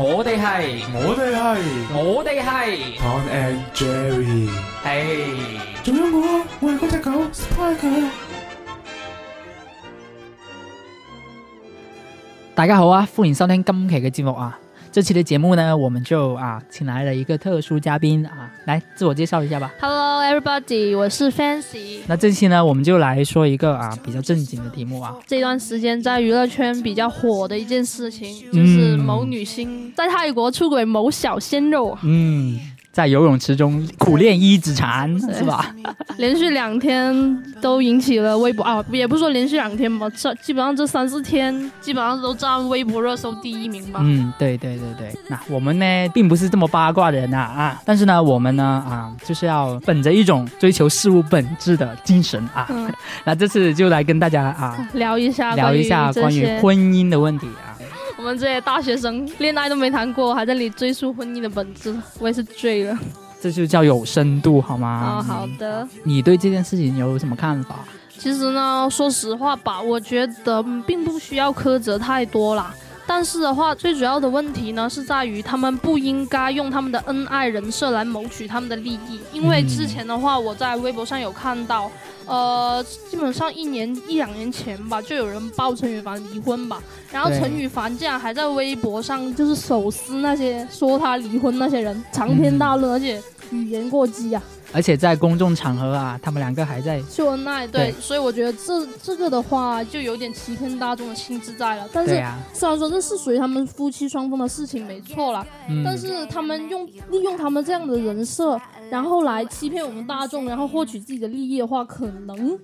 我哋系，我哋系，我哋系。Tom and Jerry，系。仲有我我系嗰只狗 s p i k e 大家好啊，欢迎收听今期嘅节目啊！这期嘅节目呢，我们就啊，请来了一个特殊嘉宾啊，来自我介绍一下吧。Hello everybody，我是 Fancy。那这期呢，我们就来说一个啊，比较正经的题目啊。这段时间在娱乐圈比较火的一件事情，就是。某女星在泰国出轨某小鲜肉，嗯，在游泳池中苦练一指禅是吧？连续两天都引起了微博啊，也不是说连续两天吧，这基本上这三四天基本上都占微博热搜第一名吧。嗯，对对对对，那我们呢并不是这么八卦的人啊啊，但是呢我们呢啊就是要本着一种追求事物本质的精神啊，那这次就来跟大家啊聊一下聊一下关于婚姻的问题啊。我们这些大学生恋爱都没谈过，还在里追溯婚姻的本质，我也是醉了。这就叫有深度，好吗？哦，好的。你对这件事情有什么看法？其实呢，说实话吧，我觉得并不需要苛责太多啦。但是的话，最主要的问题呢，是在于他们不应该用他们的恩爱人设来谋取他们的利益。因为之前的话，我在微博上有看到，呃，基本上一年一两年前吧，就有人爆陈羽凡离婚吧，然后陈羽凡竟然还在微博上就是手撕那些说他离婚那些人，长篇大论，而且语言过激啊。而且在公众场合啊，他们两个还在秀恩爱，对，所以我觉得这这个的话就有点欺骗大众的心智在了。但是虽然说这是属于他们夫妻双方的事情没错了，但是他们用利用他们这样的人设，然后来欺骗我们大众，然后获取自己的利益的话，可能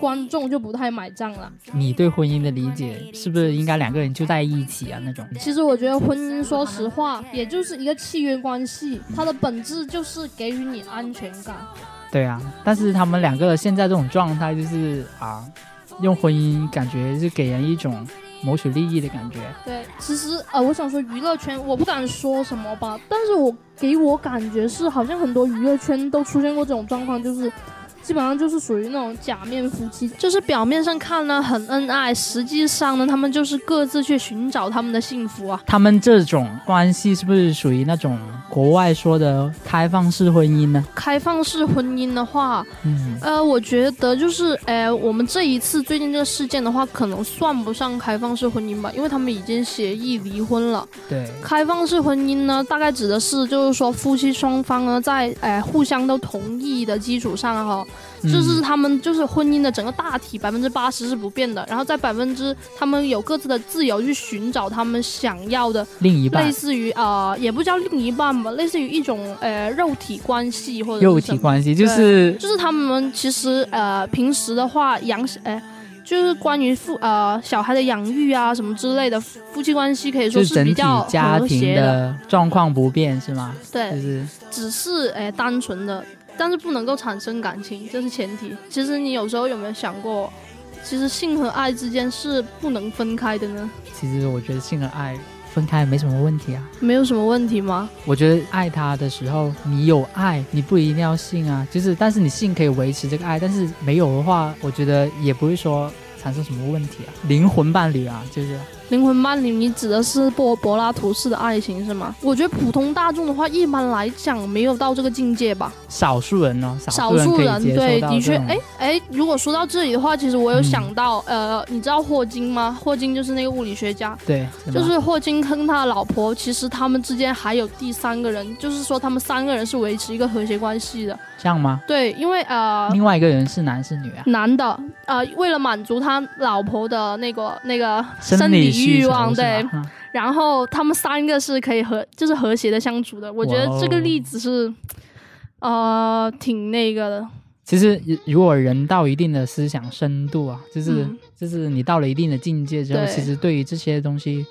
观众就不太买账了。你对婚姻的理解是不是应该两个人就在一起啊那种？其实我觉得婚姻，说实话，也就是一个契约关系，它的本质就是给予你安全。对啊，但是他们两个现在这种状态，就是啊，用婚姻感觉是给人一种谋取利益的感觉。对，其实呃，我想说娱乐圈，我不敢说什么吧，但是我给我感觉是好像很多娱乐圈都出现过这种状况，就是。基本上就是属于那种假面夫妻，就是表面上看呢很恩爱，实际上呢他们就是各自去寻找他们的幸福啊。他们这种关系是不是属于那种国外说的开放式婚姻呢？开放式婚姻的话，嗯，呃，我觉得就是，哎，我们这一次最近这个事件的话，可能算不上开放式婚姻吧，因为他们已经协议离婚了。对，开放式婚姻呢，大概指的是就是说夫妻双方呢在哎互相都同意的基础上哈。就是他们，就是婚姻的整个大体百分之八十是不变的，然后在百分之他们有各自的自由去寻找他们想要的另一半，类似于呃，也不叫另一半吧，类似于一种呃肉体关系或者。肉体关系就是。就是他们其实呃，平时的话养哎，就是关于父呃小孩的养育啊什么之类的，夫妻关系可以说是比较和谐的。状况不变是吗？对，就是只是哎单纯的。但是不能够产生感情，这是前提。其实你有时候有没有想过，其实性和爱之间是不能分开的呢？其实我觉得性和爱分开没什么问题啊，没有什么问题吗？我觉得爱他的时候，你有爱，你不一定要性啊。就是，但是你性可以维持这个爱，但是没有的话，我觉得也不会说产生什么问题啊。灵魂伴侣啊，就是。灵魂伴侣，你指的是柏柏拉图式的爱情是吗？我觉得普通大众的话，一般来讲没有到这个境界吧。少数人呢？少数人对，的确。哎哎，如果说到这里的话，其实我有想到，呃，你知道霍金吗？霍金就是那个物理学家。对，就是霍金跟他的老婆，其实他们之间还有第三个人，就是说他们三个人是维持一个和谐关系的。这样吗？对，因为呃，另外一个人是男是女啊？男的。呃，为了满足他老婆的那个那个生理。欲望对，然后他们三个是可以和就是和谐的相处的。我觉得这个例子是，呃，挺那个的。其实，如果人到一定的思想深度啊，就是就是你到了一定的境界之后，其实对于这些东西，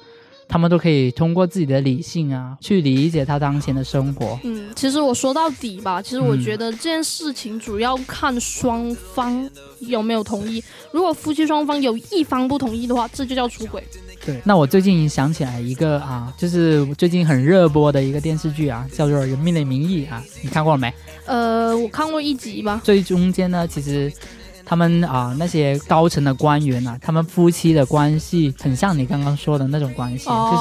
他们都可以通过自己的理性啊去理解他当前的生活。嗯，其实我说到底吧，其实我觉得这件事情主要看双方有没有同意。如果夫妻双方有一方不同意的话，这就叫出轨。对，那我最近想起来一个啊，就是最近很热播的一个电视剧啊，叫做《人民的名义》啊，你看过了没？呃，我看过一集吧。最中间呢，其实他们啊那些高层的官员啊，他们夫妻的关系很像你刚刚说的那种关系，就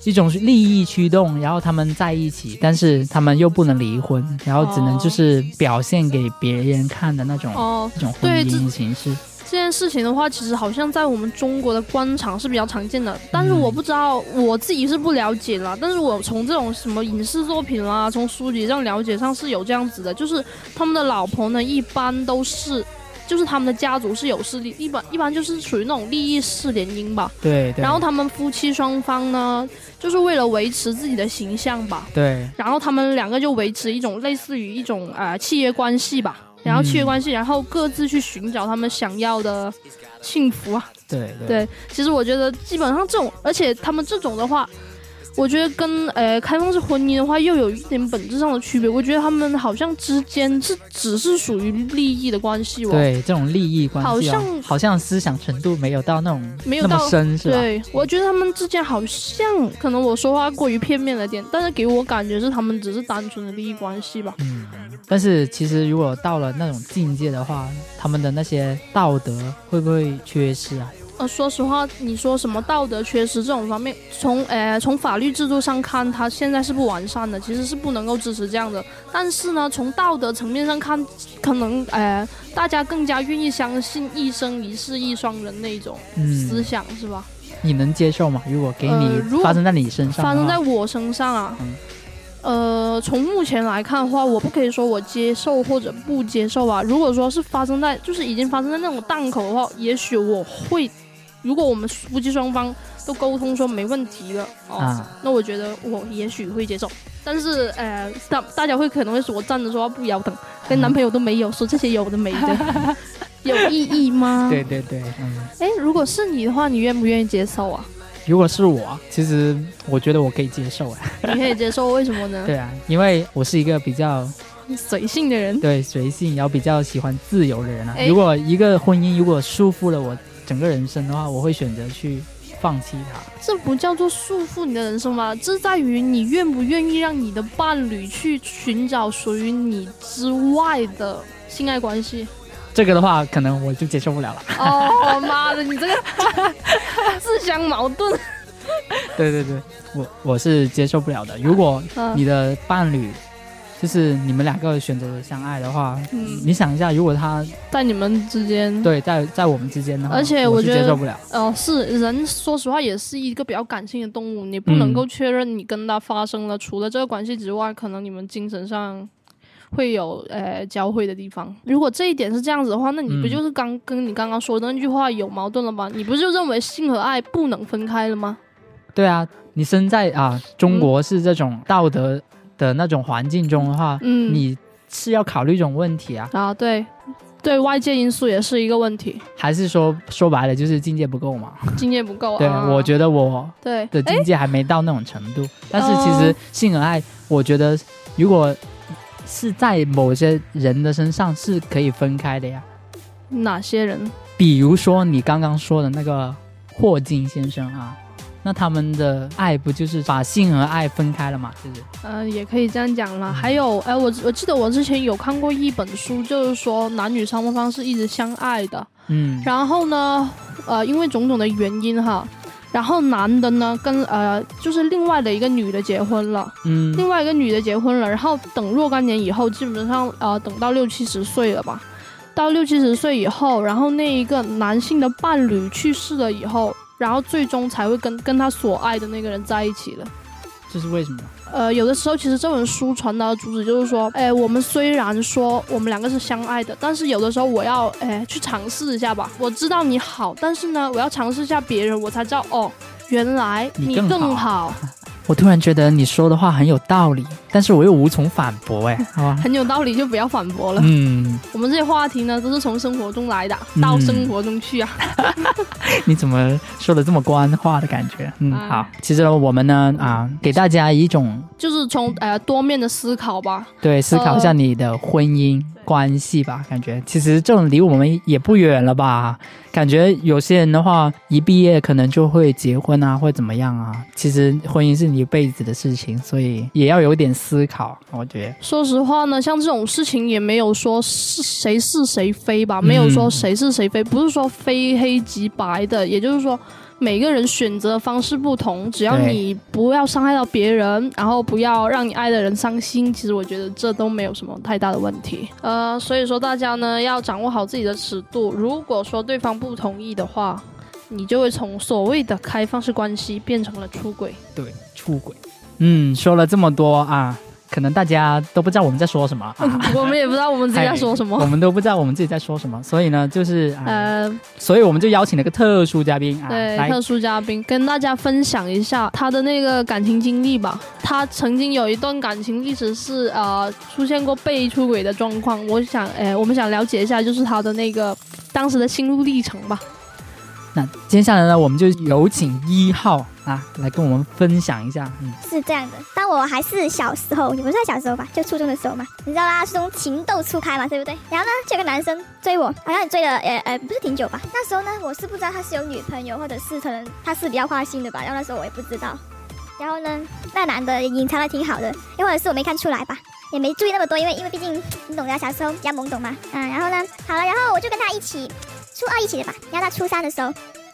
是一种利益驱动，然后他们在一起，但是他们又不能离婚，然后只能就是表现给别人看的那种一种婚姻形式。这件事情的话，其实好像在我们中国的官场是比较常见的，但是我不知道我自己是不了解啦。但是我从这种什么影视作品啦，从书籍上了解上是有这样子的，就是他们的老婆呢一般都是，就是他们的家族是有势力，一般一般就是属于那种利益式联姻吧。对。然后他们夫妻双方呢，就是为了维持自己的形象吧。对。然后他们两个就维持一种类似于一种呃契约关系吧。然后契约关系，然后各自去寻找他们想要的幸福啊！对对，其实我觉得基本上这种，而且他们这种的话，我觉得跟呃开放式婚姻的话又有一点本质上的区别。我觉得他们好像之间是只是属于利益的关系，对这种利益关系，好像好像思想程度没有到那种没有到深，是吧？对我觉得他们之间好像可能我说话过于片面了点，但是给我感觉是他们只是单纯的利益关系吧。嗯。但是其实，如果到了那种境界的话，他们的那些道德会不会缺失啊？呃，说实话，你说什么道德缺失这种方面，从呃从法律制度上看，它现在是不完善的，其实是不能够支持这样的。但是呢，从道德层面上看，可能呃大家更加愿意相信一生一世一双人那种思想是吧？你能接受吗？如果给你发生在你身上，发生在我身上啊？呃，从目前来看的话，我不可以说我接受或者不接受啊。如果说是发生在就是已经发生在那种档口的话，也许我会，如果我们夫妻双方都沟通说没问题了，啊，那我觉得我也许会接受。但是，呃，大大家会可能会说我站着说话不腰疼，跟男朋友都没有说这些有的没的，有意义吗？对对对，嗯。哎，如果是你的话，你愿不愿意接受啊？如果是我，其实我觉得我可以接受哎。你可以接受，为什么呢？对啊，因为我是一个比较 随性的人，对，随性，然后比较喜欢自由的人啊。如果一个婚姻如果束缚了我整个人生的话，我会选择去放弃它。这不叫做束缚你的人生吗？这在于你愿不愿意让你的伴侣去寻找属于你之外的性爱关系。这个的话，可能我就接受不了了。哦妈的，你这个 自相矛盾。对对对，我我是接受不了的。如果你的伴侣，就是你们两个选择相爱的话，嗯、你想一下，如果他在你们之间，对，在在我们之间呢？而且我觉得，哦，是人，说实话，也是一个比较感性的动物，你不能够确认你跟他发生了除了这个关系之外，可能你们精神上。会有呃交汇的地方。如果这一点是这样子的话，那你不就是刚跟你刚刚说的那句话有矛盾了吗？你不就认为性和爱不能分开了吗？对啊，你身在啊中国是这种道德的那种环境中的话，嗯，你是要考虑一种问题啊啊对，对外界因素也是一个问题。还是说说白了就是境界不够嘛？境界不够。啊。对，我觉得我对的境界还没到那种程度。但是其实性和爱，我觉得如果。是在某些人的身上是可以分开的呀，哪些人？比如说你刚刚说的那个霍金先生啊，那他们的爱不就是把性和爱分开了吗？就是，呃，也可以这样讲了。还有，哎，我我记得我之前有看过一本书，就是说男女双方是一直相爱的，嗯，然后呢，呃，因为种种的原因哈。然后男的呢，跟呃，就是另外的一个女的结婚了，嗯，另外一个女的结婚了。然后等若干年以后，基本上呃，等到六七十岁了吧，到六七十岁以后，然后那一个男性的伴侣去世了以后，然后最终才会跟跟他所爱的那个人在一起了。这是为什么？呃，有的时候其实这本书传达的主旨就是说，哎，我们虽然说我们两个是相爱的，但是有的时候我要哎去尝试一下吧。我知道你好，但是呢，我要尝试一下别人，我才知道哦，原来你更好。我突然觉得你说的话很有道理，但是我又无从反驳哎，好吧，很有道理就不要反驳了。嗯，我们这些话题呢都是从生活中来的，到生活中去啊。你怎么说的这么官话的感觉？嗯，好，其实我们呢啊，给大家一种就是从呃多面的思考吧，对，思考一下你的婚姻。关系吧，感觉其实这种离我们也不远了吧？感觉有些人的话，一毕业可能就会结婚啊，或者怎么样啊？其实婚姻是你一辈子的事情，所以也要有点思考。我觉得，说实话呢，像这种事情也没有说是谁是谁非吧，没有说谁是谁非，不是说非黑即白的，也就是说。每个人选择的方式不同，只要你不要伤害到别人，然后不要让你爱的人伤心，其实我觉得这都没有什么太大的问题。呃，所以说大家呢要掌握好自己的尺度。如果说对方不同意的话，你就会从所谓的开放式关系变成了出轨。对，出轨。嗯，说了这么多啊。可能大家都不知道我们在说什么，我们也不知道我们自己在说什么，我们都不知道我们自己在说什么，所以呢，就是呃，所以我们就邀请了个特殊嘉宾，对，特殊嘉宾跟大家分享一下他的那个感情经历吧。他曾经有一段感情历史是呃出现过被出轨的状况，我想，哎，我们想了解一下，就是他的那个当时的心路历程吧。那接下来呢，我们就有请一号。啊，来跟我们分享一下，嗯，是这样的，当我还是小时候，也不是小时候吧，就初中的时候嘛，你知道啦，初中情窦初开嘛，对不对？然后呢，就有个男生追我，好像追了，呃呃，不是挺久吧？那时候呢，我是不知道他是有女朋友，或者是可能他是比较花心的吧？然后那时候我也不知道，然后呢，那男的隐藏的挺好的，又或者是我没看出来吧？也没注意那么多，因为因为毕竟你懂的，小时候比较懵懂嘛，嗯，然后呢，好，了，然后我就跟他一起，初二一起的吧，然后到初三的时候。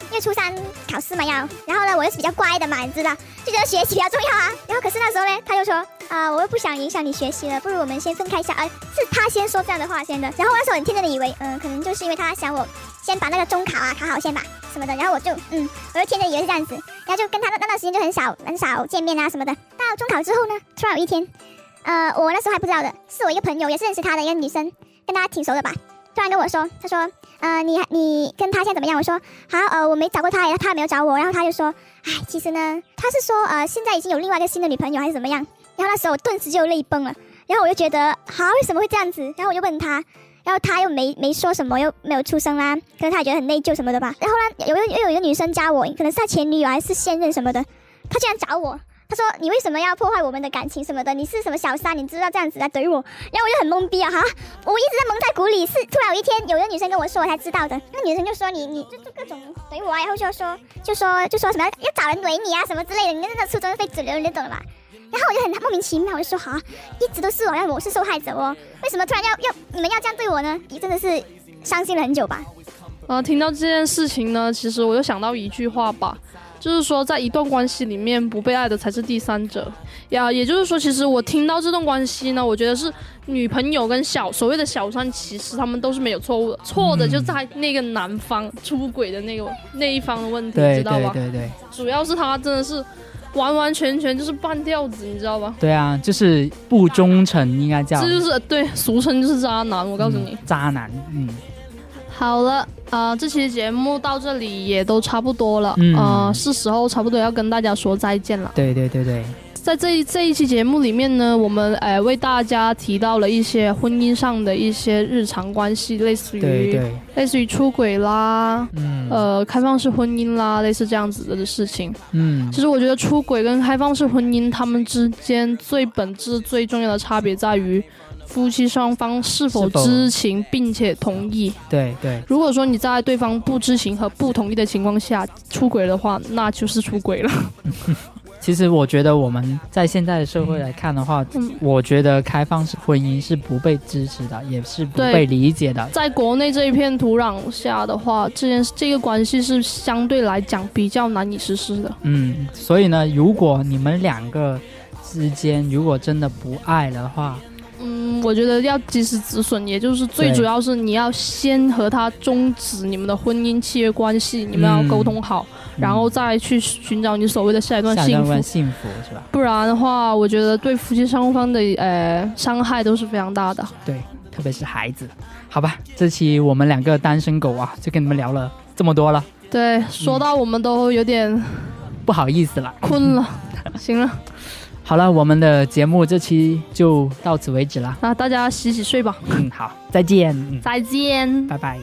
因为初三考试嘛要，然后呢，我又是比较乖的嘛，你知道，就觉得学习比较重要啊。然后可是那时候呢，他就说，啊，我又不想影响你学习了，不如我们先分开一下。呃，是他先说这样的话先的。然后我那时候很天真的以为，嗯，可能就是因为他想我先把那个中考啊考好先吧，什么的。然后我就，嗯，我就天真以为是这样子。然后就跟他那段时间就很少很少见面啊什么的。到中考之后呢，突然有一天，呃，我那时候还不知道的，是我一个朋友，也是认识他的一个女生，跟他挺熟的吧。突然跟我说，他说：“呃，你你跟他现在怎么样？”我说：“好，呃，我没找过他，他没有找我。”然后他就说：“唉，其实呢，他是说呃，现在已经有另外一个新的女朋友，还是怎么样？”然后那时候我顿时就泪崩了，然后我就觉得好，为什么会这样子？然后我就问他，然后他又没没说什么，又没有出声啦，可能他也觉得很内疚什么的吧。然后呢，有又有一个女生加我，可能是他前女友还是现任什么的，他竟然找我。说你为什么要破坏我们的感情什么的？你是什么小三？你知道这样子来怼我，然后我就很懵逼啊！哈，我一直在蒙在鼓里，是突然有一天有一个女生跟我说，我才知道的。那个女生就说你，你就就各种怼我，然后就说，就说，就说什么要找人怼你啊什么之类的。你那那初中非主流，你懂了吧？然后我就很莫名其妙，我就说哈，一直都是我，让我是受害者哦，为什么突然要要你们要这样对我呢？你真的是伤心了很久吧？啊，听到这件事情呢，其实我就想到一句话吧。就是说，在一段关系里面不被爱的才是第三者呀。也就是说，其实我听到这段关系呢，我觉得是女朋友跟小所谓的小三，其实他们都是没有错误的，错的就在那个男方出轨的那个那一方的问题，知道吧？对对对主要是他真的是完完全全就是半吊子，你知道吧？对啊，就是不忠诚，应该叫。这就是对，俗称就是渣男。我告诉你，渣男，嗯。好了，呃，这期节目到这里也都差不多了，嗯，是时候差不多要跟大家说再见了。对对对对，在这一这一期节目里面呢，我们呃为大家提到了一些婚姻上的一些日常关系，类似于类似于出轨啦，呃，开放式婚姻啦，类似这样子的事情。嗯，其实我觉得出轨跟开放式婚姻，他们之间最本质、最重要的差别在于。夫妻双方是否知情并且同意？对对。如果说你在对方不知情和不同意的情况下出轨的话，那就是出轨了。其实我觉得我们在现在的社会来看的话，我觉得开放式婚姻是不被支持的，也是不被理解的。在国内这一片土壤下的话，这件这个关系是相对来讲比较难以实施的。嗯，所以呢，如果你们两个之间如果真的不爱的话，嗯，我觉得要及时止损，也就是最主要是你要先和他终止你们的婚姻契约关系，你们要沟通好，然后再去寻找你所谓的下一段幸福。下一段幸福是吧？不然的话，我觉得对夫妻双方的呃伤害都是非常大的。对，特别是孩子。好吧，这期我们两个单身狗啊，就跟你们聊了这么多了。对，说到我们都有点不好意思了，困了，行了。好了，我们的节目这期就到此为止了。那大家洗洗睡吧。嗯，好，再见。再见，拜拜。